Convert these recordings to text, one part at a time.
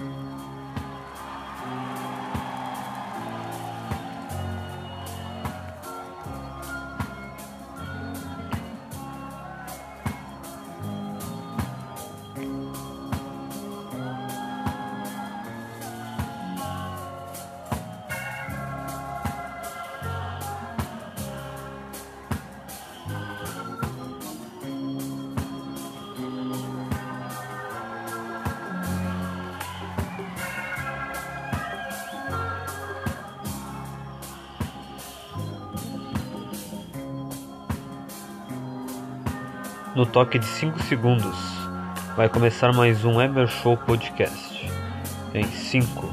Mm-hmm. No toque de 5 segundos, vai começar mais um Emer Show Podcast. Em 5,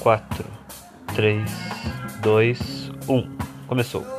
4, 3, 2, 1. Começou.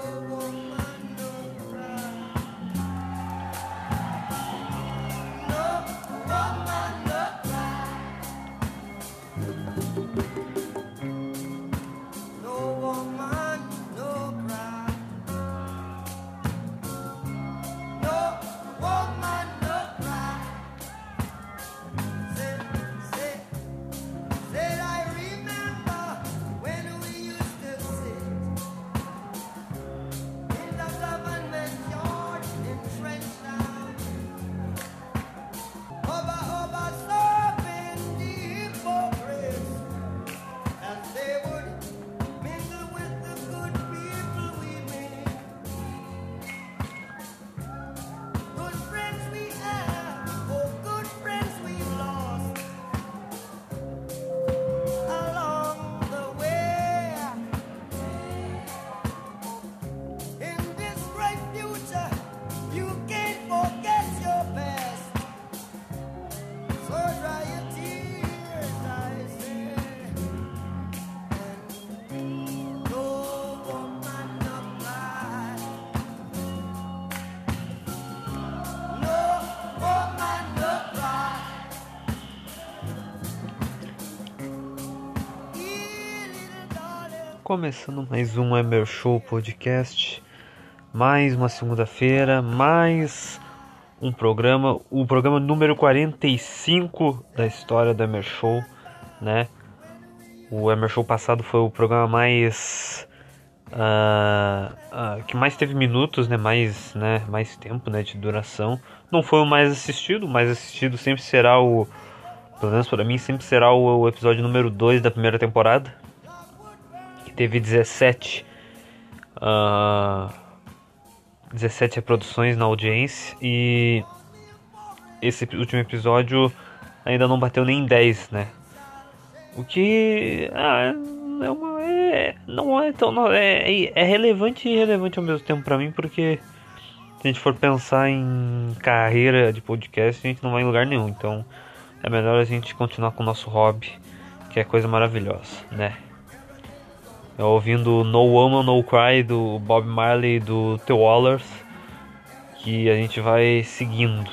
Começando mais um Emer Show Podcast, mais uma segunda-feira, mais um programa, o programa número 45 da história do Emer Show, né? O Emer Show passado foi o programa mais uh, uh, que mais teve minutos, né? Mais, né? Mais tempo, né? De duração. Não foi o mais assistido, o mais assistido sempre será o, pelo menos para mim, sempre será o, o episódio número 2 da primeira temporada, teve 17 uh, 17 reproduções na audiência e esse último episódio ainda não bateu nem 10, né? O que ah, é, uma, é não é tão não, é, é relevante e irrelevante ao mesmo tempo para mim porque se a gente for pensar em carreira de podcast, a gente não vai em lugar nenhum. Então é melhor a gente continuar com o nosso hobby, que é coisa maravilhosa, né? Ouvindo No Woman No Cry do Bob Marley do The Wallers, que a gente vai seguindo.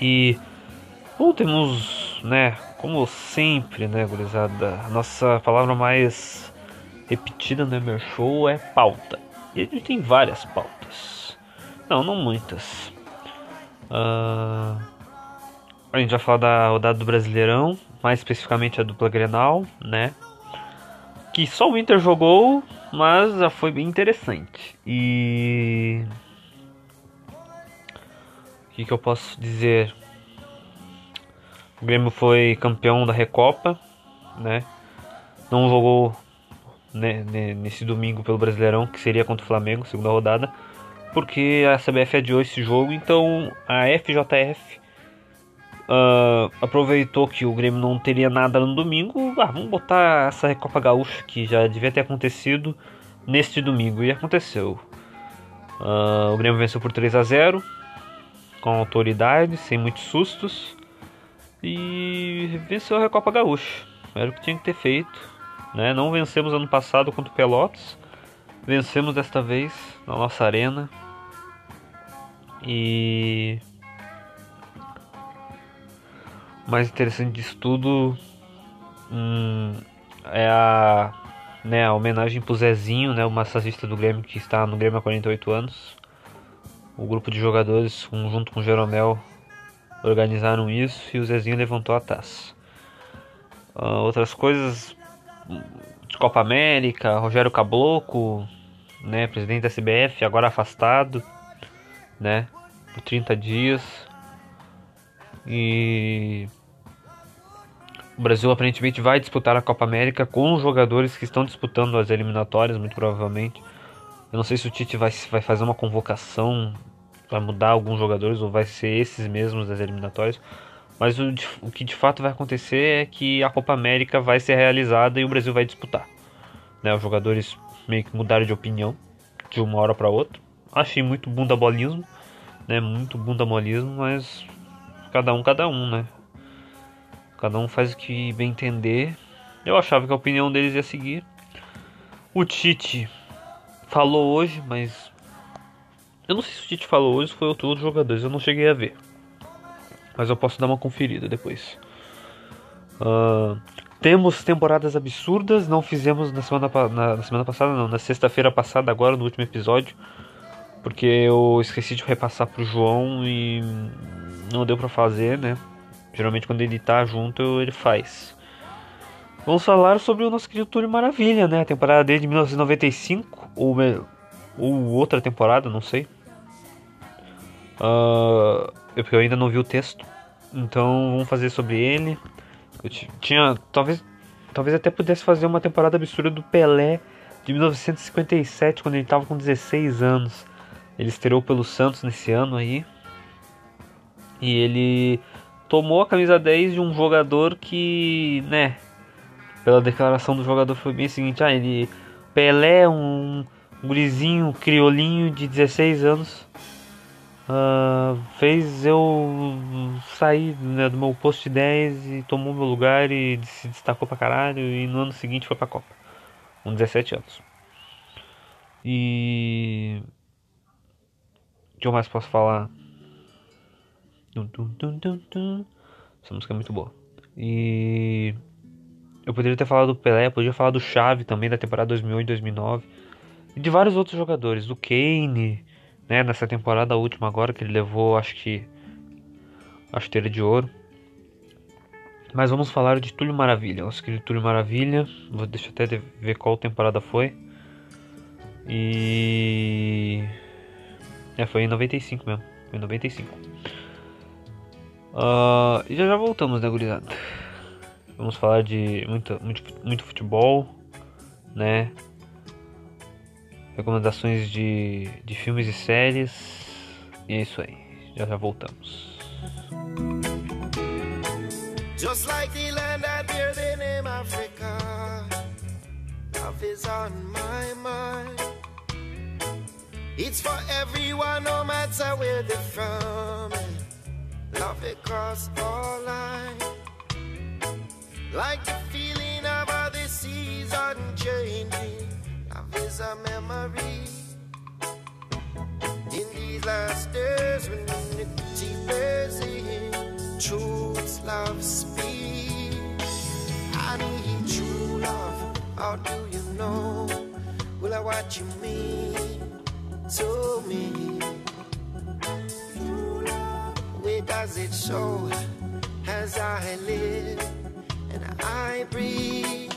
E bom, temos, né, como sempre, né, gurizada, a nossa palavra mais repetida no Emer Show é pauta. E a gente tem várias pautas. Não, não muitas. Uh, a gente vai falar da rodada do Brasileirão, mais especificamente a dupla Grenal, né? Que só o Inter jogou, mas foi bem interessante. E o que, que eu posso dizer? O Grêmio foi campeão da Recopa, né? Não jogou né, nesse domingo pelo Brasileirão, que seria contra o Flamengo, segunda rodada, porque a CBF adiou esse jogo, então a FJF uh, aproveitou que o Grêmio não teria nada no domingo, ah, vamos botar essa Recopa Gaúcha que já devia ter acontecido neste domingo e aconteceu. Uh, o Grêmio venceu por 3 a 0 com autoridade, sem muitos sustos e venceu a Recopa Gaúcha. Era o que tinha que ter feito. Né? Não vencemos ano passado contra o Pelotas, vencemos desta vez na nossa arena e mais interessante disso tudo hum, é a, né, a homenagem pro Zezinho, né, o massagista do Grêmio que está no Grêmio há 48 anos. O grupo de jogadores, junto com o Jeromel, organizaram isso e o Zezinho levantou a taça. Uh, outras coisas de Copa América, Rogério Cabloco, né, presidente da CBF, agora afastado, né, por 30 dias. E o Brasil aparentemente vai disputar a Copa América com os jogadores que estão disputando as eliminatórias, muito provavelmente. Eu não sei se o Tite vai, vai fazer uma convocação, vai mudar alguns jogadores ou vai ser esses mesmos das eliminatórias. Mas o, o que de fato vai acontecer é que a Copa América vai ser realizada e o Brasil vai disputar. Né, os jogadores meio que mudaram de opinião de uma hora para outra. Achei muito bunda bolismo, né? Muito bunda molismo, mas cada um cada um, né? Cada um faz o que bem entender. Eu achava que a opinião deles ia seguir. O Tite falou hoje, mas eu não sei se o Tite falou hoje foi outro jogadores, eu não cheguei a ver. Mas eu posso dar uma conferida depois. Uh, temos temporadas absurdas, não fizemos na semana, na, na semana passada, não, na sexta-feira passada, agora no último episódio, porque eu esqueci de repassar pro João e não deu para fazer, né? Geralmente quando ele tá junto, ele faz. Vamos falar sobre o nosso querido Túlio Maravilha, né? A temporada dele de 1995, ou, ou outra temporada, não sei. Uh, porque eu ainda não vi o texto. Então vamos fazer sobre ele. Eu tinha. Talvez. Talvez até pudesse fazer uma temporada absurda do Pelé de 1957, quando ele estava com 16 anos. Ele estreou pelo Santos nesse ano aí. E ele tomou a camisa 10 de um jogador que, né, pela declaração do jogador foi bem o seguinte, ah, ele Pelé, um gurizinho, criolinho de 16 anos, uh, fez eu sair né, do meu posto de 10 e tomou meu lugar e se destacou pra caralho e no ano seguinte foi pra Copa. Com 17 anos. E. O que eu mais posso falar? Essa música é muito boa. E. Eu poderia ter falado do Pelé, poderia falar do Chave também da temporada 2008 2009. E de vários outros jogadores. Do Kane, né, nessa temporada última agora, que ele levou, acho que, a chuteira de ouro. Mas vamos falar de Túlio Maravilha, nosso querido Túlio Maravilha. Vou deixar até ver qual temporada foi. E. É, foi em 95 mesmo. Foi em 95. Uh, e já já voltamos, né, gurizada? Vamos falar de muito, muito, muito futebol, né? recomendações de, de filmes e séries. E é isso aí. Já já voltamos. Just like the land that bear the name Africa, love is on my mind. It's for everyone, no matter where they're from. Love it across all lines. Like the feeling of how the seas unchanging is a memory. In these last days when unity bears in, truth's love speak. I need true love, how do you know? Will I what you mean to me? Does it show as I live and I breathe?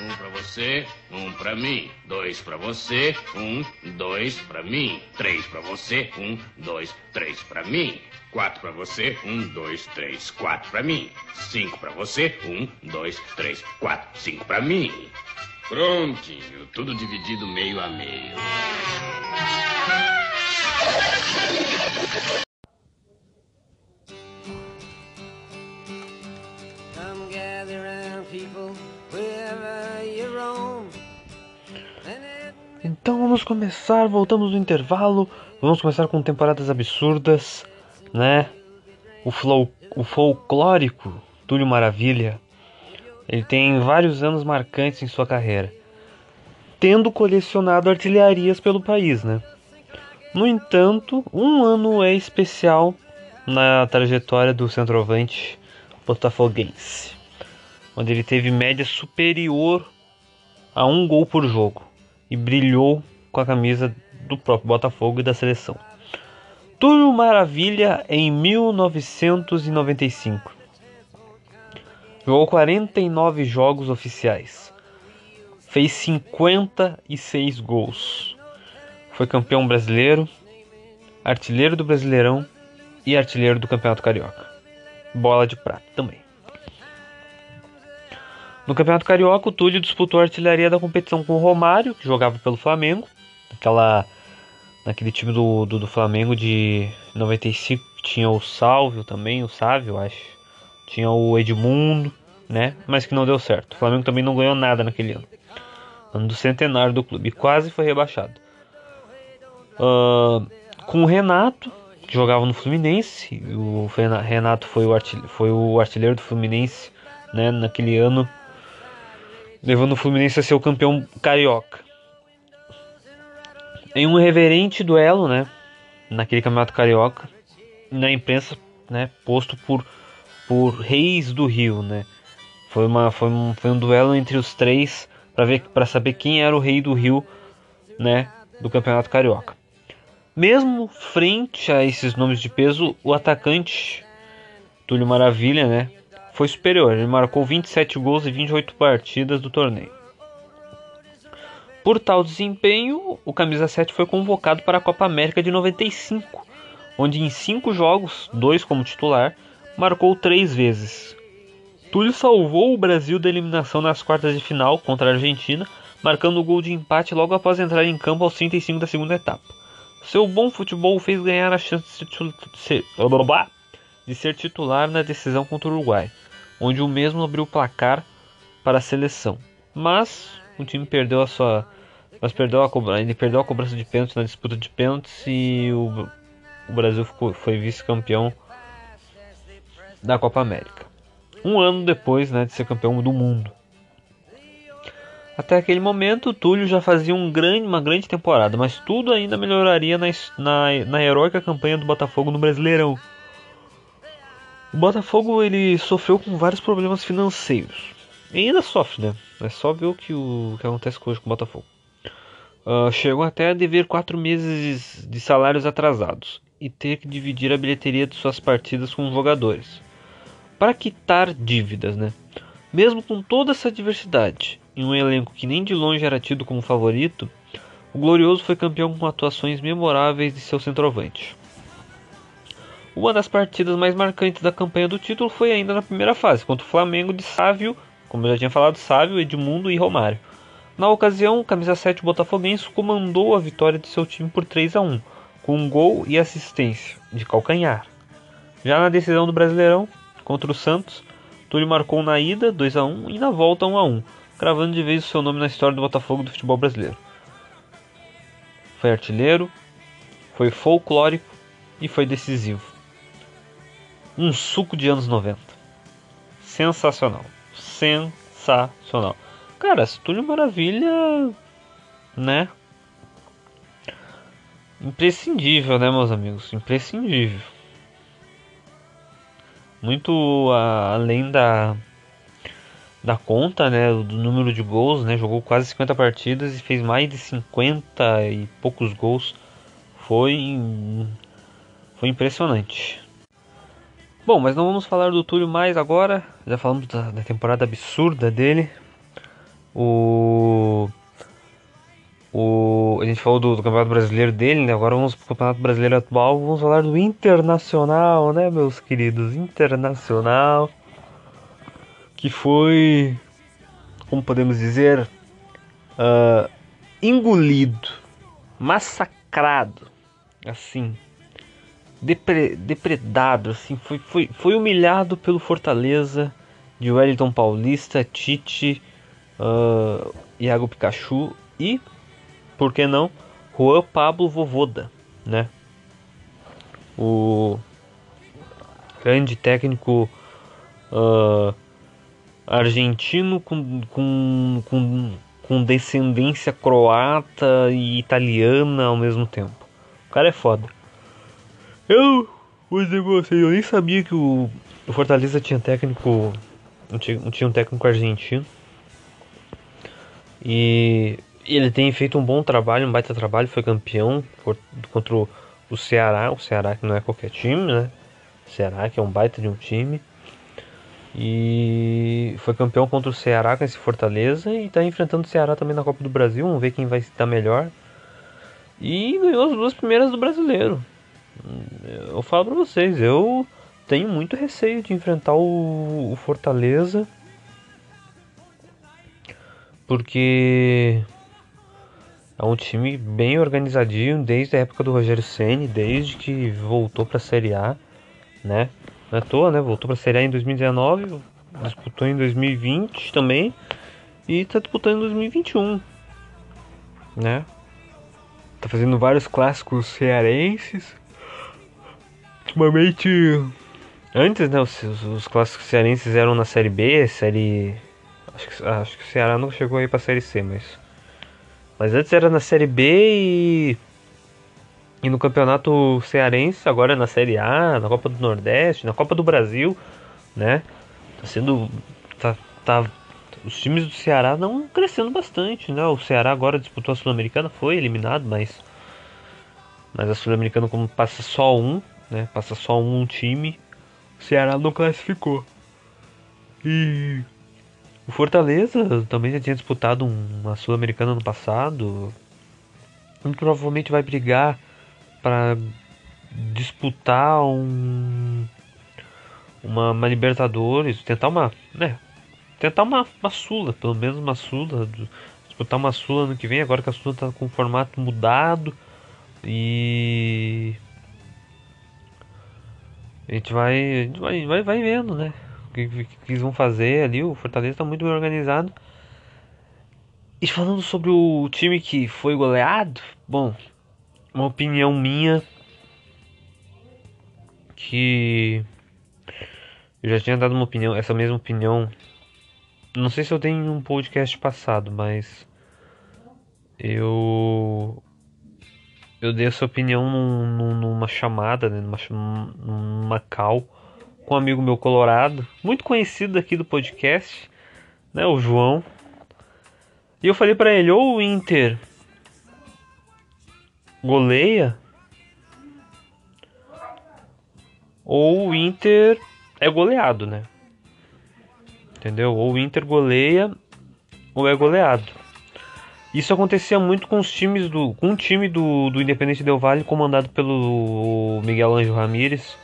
Um pra você, um pra mim. Dois pra você, um, dois pra mim. Três pra você, um, dois, três pra mim. Quatro pra você, um, dois, três, quatro pra mim. Cinco pra você, um, dois, três, quatro, cinco pra mim. Prontinho, tudo dividido meio a meio. Então vamos começar, voltamos do intervalo, vamos começar com temporadas absurdas, né? O, flow, o folclórico Túlio Maravilha, ele tem vários anos marcantes em sua carreira, tendo colecionado artilharias pelo país, né? No entanto, um ano é especial na trajetória do centroavante botafoguense, onde ele teve média superior a um gol por jogo e brilhou com a camisa do próprio Botafogo e da seleção. Túlio Maravilha em 1995. Jogou 49 jogos oficiais. Fez 56 gols. Foi campeão brasileiro, artilheiro do Brasileirão e artilheiro do Campeonato Carioca. Bola de prata também. No Campeonato Carioca, o Túlio disputou a artilharia da competição com o Romário, que jogava pelo Flamengo, naquela, naquele time do, do, do Flamengo de 95, tinha o Salvio também, o Sávio, acho. Tinha o Edmundo, né? Mas que não deu certo. O Flamengo também não ganhou nada naquele ano. Ano do centenário do clube. Quase foi rebaixado. Uh, com o Renato, que jogava no Fluminense. O Renato foi o, artilheiro, foi o artilheiro do Fluminense né, naquele ano levando o Fluminense a ser o campeão carioca. Em um reverente duelo, né, naquele campeonato carioca, na imprensa, né, posto por por Reis do Rio, né? Foi uma foi um, foi um duelo entre os três para ver para saber quem era o rei do Rio, né, do campeonato carioca. Mesmo frente a esses nomes de peso, o atacante Túlio Maravilha, né, foi superior. Ele marcou 27 gols em 28 partidas do torneio. Por tal desempenho, o camisa 7 foi convocado para a Copa América de 95, onde em 5 jogos, dois como titular, marcou 3 vezes. Túlio salvou o Brasil da eliminação nas quartas de final contra a Argentina, marcando o gol de empate logo após entrar em campo aos 35 da segunda etapa. Seu bom futebol fez ganhar a chance de ser, de ser titular na decisão contra o Uruguai, onde o mesmo abriu o placar para a seleção. Mas o time perdeu a sua mas perdeu a cobrança, ele perdeu a cobrança de pênalti na disputa de pênaltis e o, o Brasil ficou, foi vice-campeão da Copa América. Um ano depois né, de ser campeão do mundo. Até aquele momento, o Túlio já fazia um grande, uma grande temporada, mas tudo ainda melhoraria na, na, na heróica campanha do Botafogo no Brasileirão. O Botafogo ele sofreu com vários problemas financeiros. E ainda sofre, né? É só ver o que, o, que acontece hoje com o Botafogo. Uh, chegou até a dever quatro meses de salários atrasados e ter que dividir a bilheteria de suas partidas com jogadores para quitar dívidas, né? Mesmo com toda essa diversidade em um elenco que nem de longe era tido como favorito, o Glorioso foi campeão com atuações memoráveis de seu centroavante. Uma das partidas mais marcantes da campanha do título foi ainda na primeira fase, contra o Flamengo de Sávio, como eu já tinha falado, Sávio, Edmundo e Romário. Na ocasião, o camisa 7 botafoguense comandou a vitória de seu time por 3 a 1, com um gol e assistência de calcanhar. Já na decisão do Brasileirão, contra o Santos, Túlio marcou na ida 2 a 1 e na volta 1 a 1, cravando de vez o seu nome na história do Botafogo do futebol brasileiro. Foi artilheiro, foi folclórico e foi decisivo um suco de anos 90. Sensacional. Sensacional. Cara, Túlio Maravilha, né? Imprescindível, né, meus amigos? Imprescindível. Muito além da da conta, né, do número de gols, né, jogou quase 50 partidas e fez mais de 50 e poucos gols. Foi foi impressionante. Bom, mas não vamos falar do Túlio mais agora. Já falamos da, da temporada absurda dele. O, o a gente falou do, do, Campeonato Brasileiro dele, né? Agora vamos pro Campeonato Brasileiro atual. Vamos falar do Internacional, né, meus queridos? Internacional. Que foi, como podemos dizer, uh, engolido, massacrado, assim, depre, depredado, assim, foi, foi, foi humilhado pelo Fortaleza de Wellington Paulista, Tite, uh, Iago Pikachu e, por que não, Juan Pablo Vovoda, né? O grande técnico uh, argentino com, com, com, com descendência croata e italiana ao mesmo tempo. O cara é foda. Eu pra vocês, eu nem sabia que o, Fortaleza tinha técnico. Não tinha, não tinha um técnico argentino. E ele tem feito um bom trabalho, um baita trabalho, foi campeão contra o, o Ceará, o Ceará que não é qualquer time, né? O Ceará que é um baita de um time. E foi campeão contra o Ceará com esse Fortaleza e está enfrentando o Ceará também na Copa do Brasil. Vamos ver quem vai estar melhor. E ganhou as duas primeiras do brasileiro. Eu falo pra vocês, eu tenho muito receio de enfrentar o, o Fortaleza. Porque é um time bem organizadinho desde a época do Rogério Ceni, desde que voltou para a Série A, né? Não é à toa, né? Voltou para a Série A em 2019, disputou em 2020 também e está disputando em 2021, né? Tá fazendo vários clássicos cearenses. Ultimamente, antes, né? Os, os, clássicos cearenses eram na Série B, Série. Acho que, acho que o Ceará não chegou aí pra Série C, mas. Mas antes era na Série B e e no campeonato cearense, agora na Série A, na Copa do Nordeste, na Copa do Brasil, né? Tá sendo. Tá, tá, os times do Ceará não crescendo bastante, né? O Ceará agora disputou a Sul-Americana, foi eliminado, mas. Mas a Sul-Americana, como passa só um, né? Passa só um time, o Ceará não classificou. E. O Fortaleza também já tinha disputado uma Sul-Americana no passado. Muito provavelmente vai brigar para disputar um uma, uma, Libertadores, tentar uma, né, tentar uma, uma Sula, pelo menos uma Sula, disputar uma Sula ano que vem, agora que a Sula está com o formato mudado e a gente vai, a gente vai, vai, vendo, né, o que, que, que eles vão fazer ali, o Fortaleza está muito bem organizado. E falando sobre o time que foi goleado, bom, uma opinião minha que eu já tinha dado uma opinião, essa mesma opinião. Não sei se eu tenho um podcast passado, mas eu eu dei essa opinião num, numa chamada, né, numa, numa call com um amigo meu colorado, muito conhecido aqui do podcast, né, o João. E eu falei para ele, ou o Inter goleia, ou o Inter é goleado, né? Entendeu? Ou o Inter goleia ou é goleado. Isso acontecia muito com os times do. com o time do, do Independente Del Vale comandado pelo Miguel Ângelo Ramírez.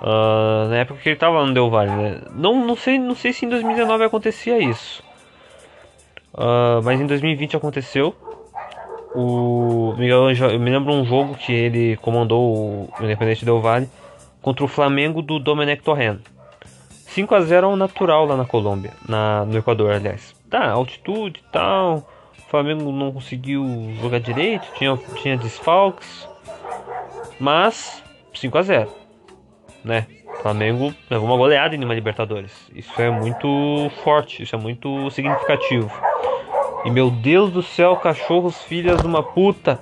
Uh, na época que ele estava no Del Valle, né? Não, não, sei, não sei se em 2019 acontecia isso. Uh, mas em 2020 aconteceu. O Miguel eu me lembro um jogo que ele comandou o Independente Del Valle contra o Flamengo do Domenech Torrent. 5 a 0 ao natural lá na Colômbia, na, no Equador, aliás. Tá, altitude e tal. Flamengo não conseguiu jogar direito, tinha, tinha desfalques. Mas 5 a 0 né? Flamengo levou uma goleada em uma Libertadores. Isso é muito forte, isso é muito significativo. E meu Deus do céu, cachorros, filhas de uma puta.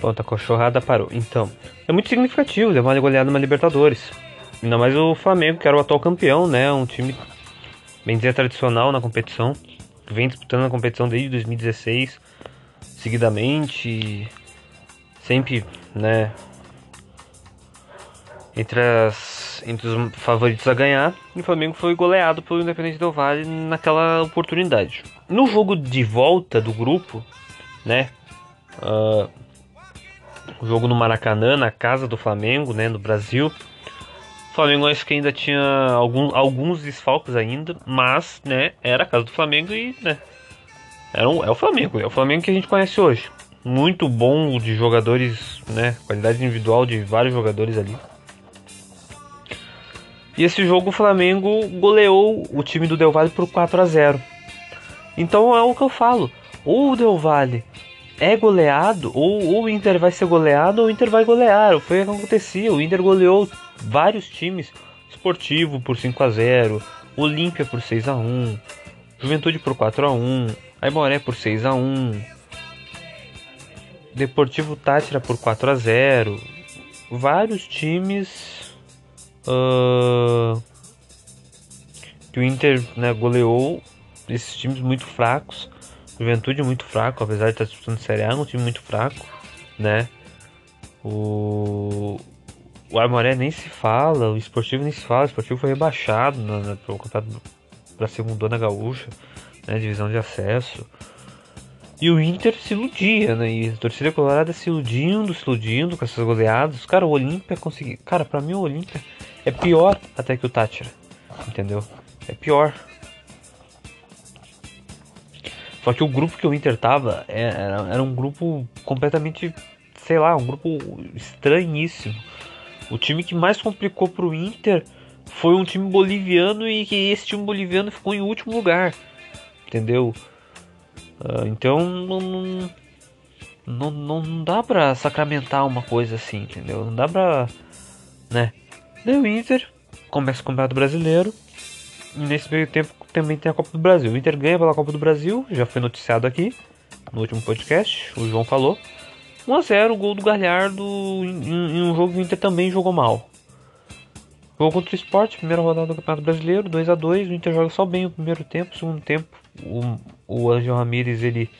Pronto, a cachorrada parou. Então, é muito significativo levar uma goleada numa Libertadores. Ainda mais o Flamengo, que era o atual campeão, né? Um time, bem dizer, tradicional na competição. Vem disputando a competição desde 2016, seguidamente. Sempre, né? Entre as entre os favoritos a ganhar, e o Flamengo foi goleado pelo Independente Del Valle naquela oportunidade. No jogo de volta do grupo, né? Uh, o jogo no Maracanã, na casa do Flamengo, né, no Brasil. Flamengo acho que ainda tinha algum, alguns desfalques ainda, mas, né, era a casa do Flamengo e, né, era um, é o Flamengo, é o Flamengo que a gente conhece hoje. Muito bom de jogadores, né, qualidade individual de vários jogadores ali. E esse jogo o Flamengo goleou o time do Del Valle por 4 a 0. Então é o que eu falo. Ou o Del Valle é goleado, ou, ou o Inter vai ser goleado, ou o Inter vai golear. Foi o que acontecia. O Inter goleou vários times. Esportivo por 5 a 0 Olímpia por 6 a 1 Juventude por 4 a 1 Aimoré por 6 a 1 Deportivo Tátira por 4 a 0 Vários times Uh, que o Inter né, goleou esses times muito fracos. Juventude muito fraco, apesar de estar disputando Série A, é um time muito fraco, né? O, o Armoré nem se fala, o esportivo nem se fala, o esportivo foi rebaixado na, na, pro campeonato pra segunda gaúcha, né? Divisão de acesso. E o Inter se iludia, né? E a torcida colorada se iludindo, se iludindo com essas goleadas. Cara, o Olímpia conseguiu. Cara, pra mim o Olímpia é pior até que o Tátira. Entendeu? É pior. Só que o grupo que o Inter tava é, era, era um grupo completamente. Sei lá, um grupo estranhíssimo. O time que mais complicou pro Inter foi um time boliviano e que esse time boliviano ficou em último lugar. Entendeu? Uh, então não, não, não, dá pra sacramentar uma coisa assim, entendeu? Não dá pra. né? Daí o Inter começa o Campeonato Brasileiro. E nesse meio tempo também tem a Copa do Brasil. O Inter ganha pela Copa do Brasil, já foi noticiado aqui no último podcast, o João falou. 1x0, gol do Galhardo em, em, um jogo que o Inter também jogou mal. Jogo contra o Sport, primeira rodada do Campeonato Brasileiro, 2 a 2 O Inter joga só bem o primeiro tempo, o segundo tempo o, o Angel Ramírez ele,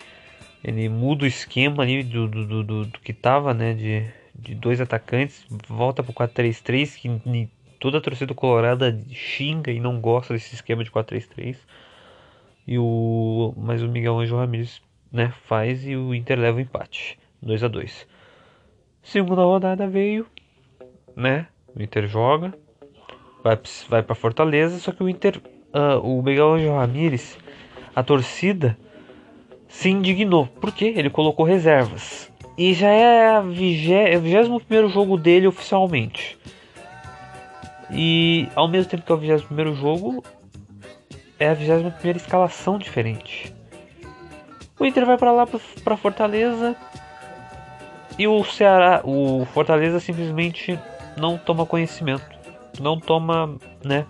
ele muda o esquema ali do, do, do, do que tava, né? De, de dois atacantes, volta pro 4-3-3, que toda a torcida colorada xinga e não gosta desse esquema de 4-3-3. E o mas o Miguel Angel Ramírez, né, faz e o Inter leva o empate, 2 a 2. Segunda rodada veio, né? O Inter joga, vai vai para Fortaleza, só que o Inter, uh, o Miguel Angel Ramírez a torcida se indignou. porque Ele colocou reservas. E já é o 21 jogo dele oficialmente. E ao mesmo tempo que é o 21 jogo, é a 21 escalação diferente. O Inter vai para lá para Fortaleza e o Ceará, o Fortaleza simplesmente não toma conhecimento, não toma, né,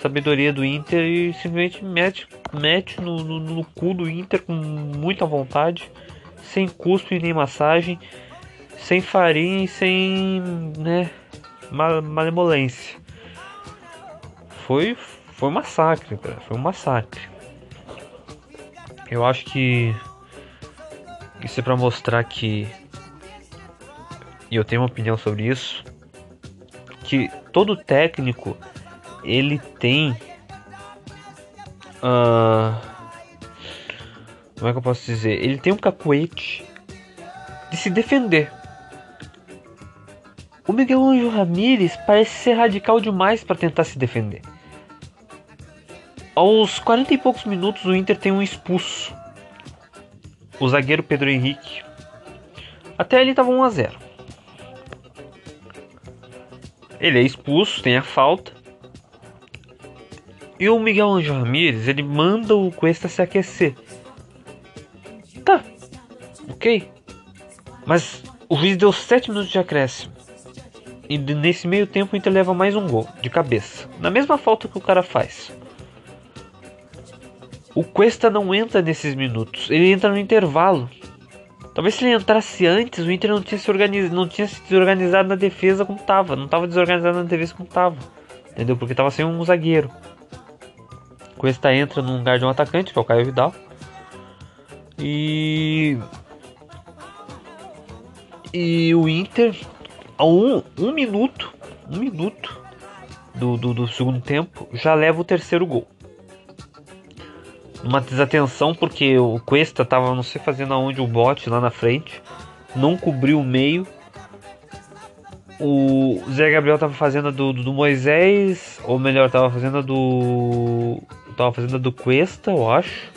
sabedoria do Inter e simplesmente mete, mete no, no, no cu do Inter com muita vontade, sem cuspe nem massagem, sem farinha e sem né, malemolência. Foi, foi um massacre, cara. Foi um massacre. Eu acho que isso é para mostrar que e eu tenho uma opinião sobre isso que todo técnico ele tem. Uh, como é que eu posso dizer? Ele tem um cacuete de se defender. O Miguel Anjo Ramírez parece ser radical demais para tentar se defender. Aos 40 e poucos minutos, o Inter tem um expulso. O zagueiro Pedro Henrique. Até ele estava 1 a 0. Ele é expulso, tem a falta. E o Miguel Anjo Ramirez, ele manda o Cuesta se aquecer. Tá, ok. Mas o juiz deu 7 minutos de acréscimo. E nesse meio tempo o Inter leva mais um gol, de cabeça. Na mesma falta que o cara faz. O Cuesta não entra nesses minutos, ele entra no intervalo. Talvez se ele entrasse antes, o Inter não tinha se, organiz... não tinha se desorganizado na defesa como tava. Não tava desorganizado na defesa como tava. Entendeu? Porque tava sem um zagueiro. Cuesta entra no lugar de um atacante, que é o Caio Vidal. E. E o Inter, a um, um minuto, um minuto do, do, do segundo tempo, já leva o terceiro gol. Uma desatenção porque o Cuesta tava não sei fazendo aonde o bote lá na frente, não cobriu o meio. O Zé Gabriel tava fazendo a do, do, do Moisés, ou melhor, tava fazendo a do tava fazendo a do Cuesta, eu acho.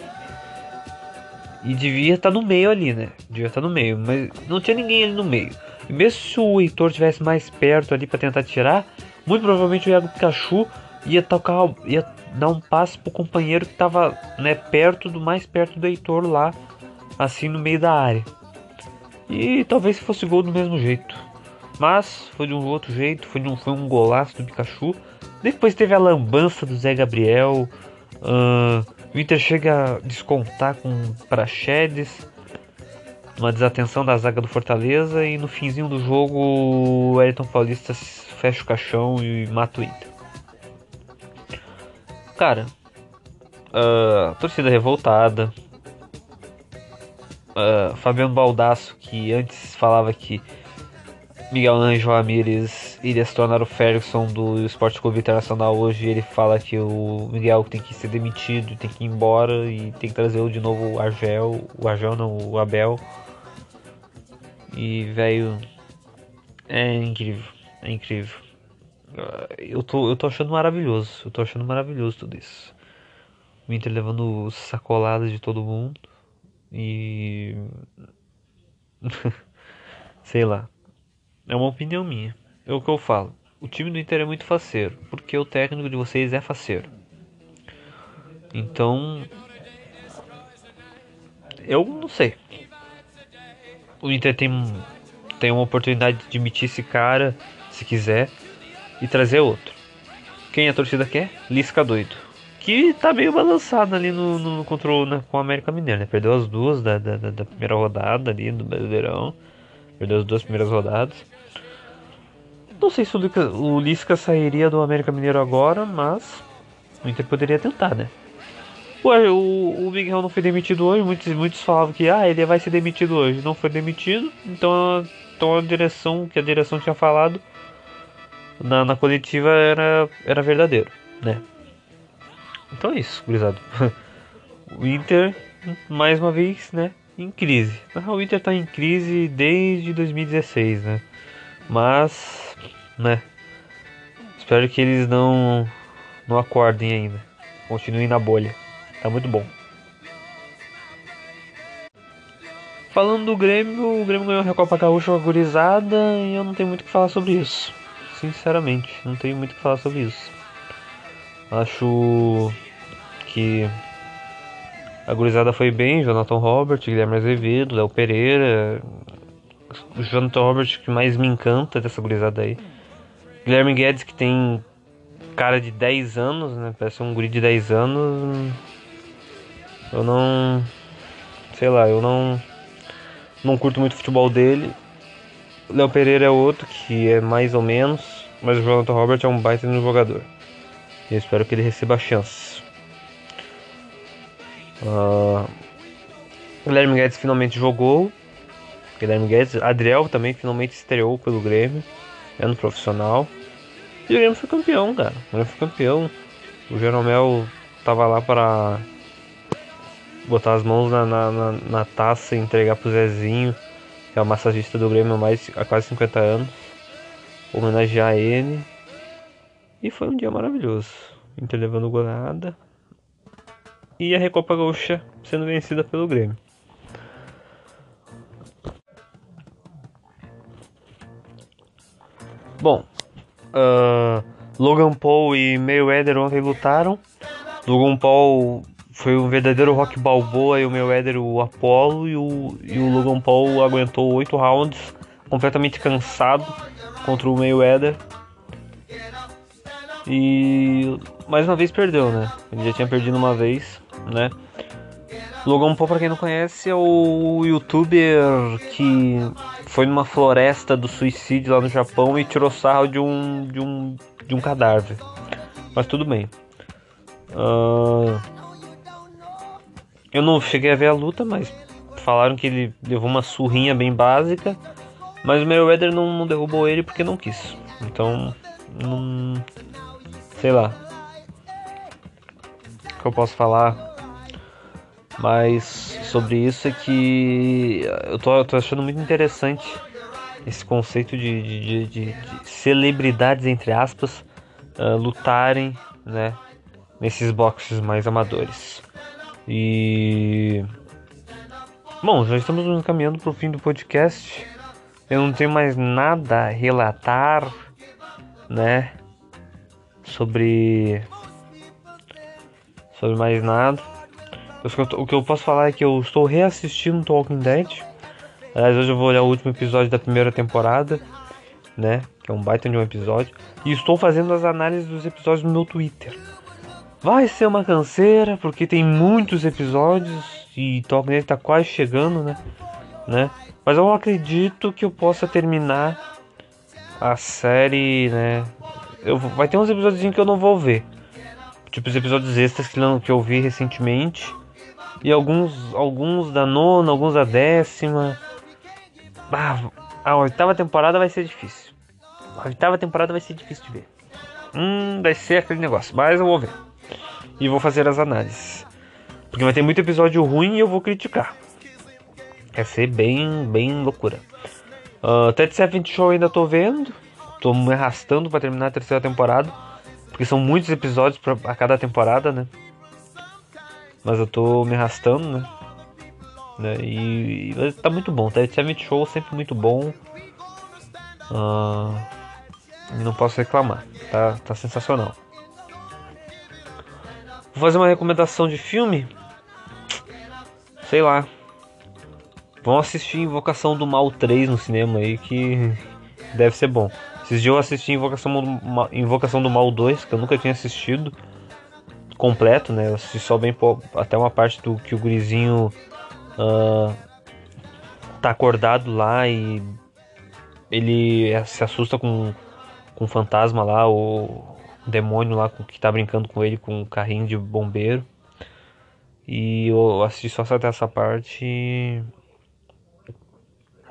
E devia estar tá no meio ali, né? Devia estar tá no meio, mas não tinha ninguém ali no meio. E mesmo se o Heitor tivesse mais perto ali para tentar tirar, muito provavelmente o Iago Pikachu ia tocar, ia dar um passe pro companheiro que tava, né, perto do mais perto do Heitor lá, assim no meio da área. E talvez fosse gol do mesmo jeito. Mas foi de um outro jeito, foi, um, foi um golaço do Pikachu. Depois teve a lambança do Zé Gabriel, Uh, o Inter chega a descontar com Praxedes, uma desatenção da zaga do Fortaleza e no finzinho do jogo o Elton Paulista fecha o caixão e mata o Inter. Cara, uh, torcida revoltada. Uh, Fabiano Baldasso, que antes falava que Miguel Ângelo Ramírez iria se tornar o Ferguson do Esporte Clube Internacional hoje. Ele fala que o Miguel tem que ser demitido, tem que ir embora e tem que trazer de novo o Argel. O Argel não, o Abel. E, velho, é incrível. É incrível. Eu tô, eu tô achando maravilhoso. Eu tô achando maravilhoso tudo isso. O Inter levando sacoladas de todo mundo. E. Sei lá. É uma opinião minha. É o que eu falo. O time do Inter é muito faceiro, porque o técnico de vocês é faceiro. Então, eu não sei. O Inter tem, tem uma oportunidade de demitir esse cara, se quiser, e trazer outro. Quem a torcida quer? Lisca doido. Que tá meio balançado ali no, no controle né, com o América Mineiro, né? Perdeu as duas da, da, da primeira rodada ali do Brasileirão. Perdeu as duas primeiras rodadas. Não sei se o, Lisca, o Lisca sairia do América Mineiro agora, mas o Inter poderia tentar, né? Ué, o, o Miguel não foi demitido hoje, muitos, muitos falavam que ah, ele vai ser demitido hoje. Não foi demitido, então, então a direção, que a direção tinha falado na, na coletiva era, era verdadeiro, né? Então é isso, gurizado. o Inter, mais uma vez, né? Em crise. O Inter tá em crise desde 2016, né? Mas né? Espero que eles não não acordem ainda. Continuem na bolha. Tá muito bom. Falando do Grêmio, o Grêmio ganhou a Recopa Gaúcha gurizada e eu não tenho muito o que falar sobre isso. Sinceramente, não tenho muito o que falar sobre isso. Acho que a gurizada foi bem, Jonathan Robert, Guilherme Azevedo, Léo Pereira. O Jonathan Robert que mais me encanta dessa gurizada aí. Guilherme Guedes, que tem cara de 10 anos, né? Parece um guri de 10 anos. Eu não. Sei lá, eu não. Não curto muito o futebol dele. Léo Pereira é outro que é mais ou menos. Mas o Jonathan Robert é um baita no jogador. Eu espero que ele receba chance. Uh, Guilherme Guedes finalmente jogou. Guilherme Guedes, Adriel também finalmente estreou pelo Grêmio é no profissional. E o Grêmio foi campeão, cara. O Grêmio foi campeão. O Jeromel tava lá para botar as mãos na, na, na, na taça e entregar pro Zezinho, é o massagista do Grêmio há, mais, há quase 50 anos. Homenagear ele. E foi um dia maravilhoso. Inter levando goleada. E a Recopa Gaúcha sendo vencida pelo Grêmio. Bom, uh, Logan Paul e Mayweather ontem lutaram. Logan Paul foi um verdadeiro rock balboa e o Mayweather o Apollo e o, e o Logan Paul aguentou oito rounds completamente cansado contra o Mayweather e mais uma vez perdeu, né? Ele já tinha perdido uma vez, né? Logan Paul, pra quem não conhece, é o youtuber que foi numa floresta do suicídio lá no Japão e tirou sarro de um, de um, de um cadáver. Mas tudo bem. Uh, eu não cheguei a ver a luta, mas falaram que ele levou uma surrinha bem básica. Mas o Mayweather não, não derrubou ele porque não quis. Então, não. Sei lá. O que eu posso falar? Mas sobre isso é que eu tô, tô achando muito interessante esse conceito de, de, de, de celebridades, entre aspas, uh, lutarem né, nesses boxes mais amadores. E. Bom, já estamos caminhando para o fim do podcast. Eu não tenho mais nada a relatar, né? Sobre. Sobre mais nada. O que eu posso falar é que eu estou reassistindo Talking Dead. Aliás, hoje eu vou olhar o último episódio da primeira temporada, né? Que é um baita de um episódio. E estou fazendo as análises dos episódios no meu Twitter. Vai ser uma canseira, porque tem muitos episódios e Talking Dead está quase chegando, né? né? Mas eu acredito que eu possa terminar a série, né? Eu, vai ter uns episódios que eu não vou ver. Tipo os episódios extras que, não, que eu vi recentemente e alguns, alguns da nona, alguns da décima. Ah, a oitava temporada vai ser difícil. A oitava temporada vai ser difícil de ver. Hum, vai ser aquele negócio. Mas eu vou ver. E vou fazer as análises. Porque vai ter muito episódio ruim e eu vou criticar. Vai ser bem, bem loucura. Uh, Ted Seven Show ainda tô vendo. Tô me arrastando para terminar a terceira temporada. Porque são muitos episódios pra, a cada temporada, né? Mas eu tô me arrastando, né? né? E, e tá muito bom. Ted Seven Show sempre muito bom. Uh, não posso reclamar. Tá, tá sensacional. Vou fazer uma recomendação de filme. Sei lá. Vão assistir Invocação do Mal 3 no cinema aí que deve ser bom. Esses dias eu assisti Invocação Invocação do Mal 2, que eu nunca tinha assistido completo, né? Eu assisti só bem até uma parte do que o gurizinho uh, tá acordado lá e ele se assusta com, com o fantasma lá, o demônio lá que tá brincando com ele com um carrinho de bombeiro. E eu assisti só até essa parte. E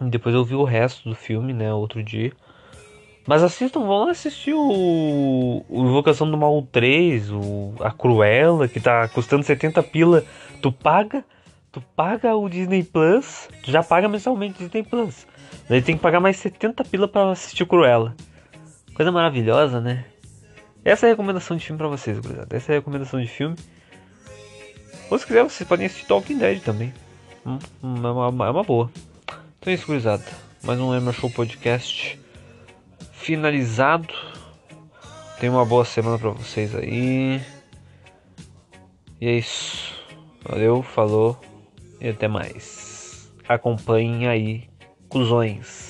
depois eu vi o resto do filme, né, outro dia. Mas assistam, vão assistir o, o Invocação do Mal 3, o, a Cruella, que tá custando 70 pila. Tu paga, tu paga o Disney Plus, tu já paga mensalmente o Disney Plus. Daí tem que pagar mais 70 pila para assistir o Cruella. Coisa maravilhosa, né? Essa é a recomendação de filme para vocês, gurizada. Essa é a recomendação de filme. Ou se quiser, vocês podem assistir Talking Dead também. Hum, é uma, é uma boa. Então é isso, gurizada. Mais um Emer Show Podcast finalizado. Tenha uma boa semana para vocês aí. E é isso. Valeu, falou e até mais. Acompanhem aí, cuzões.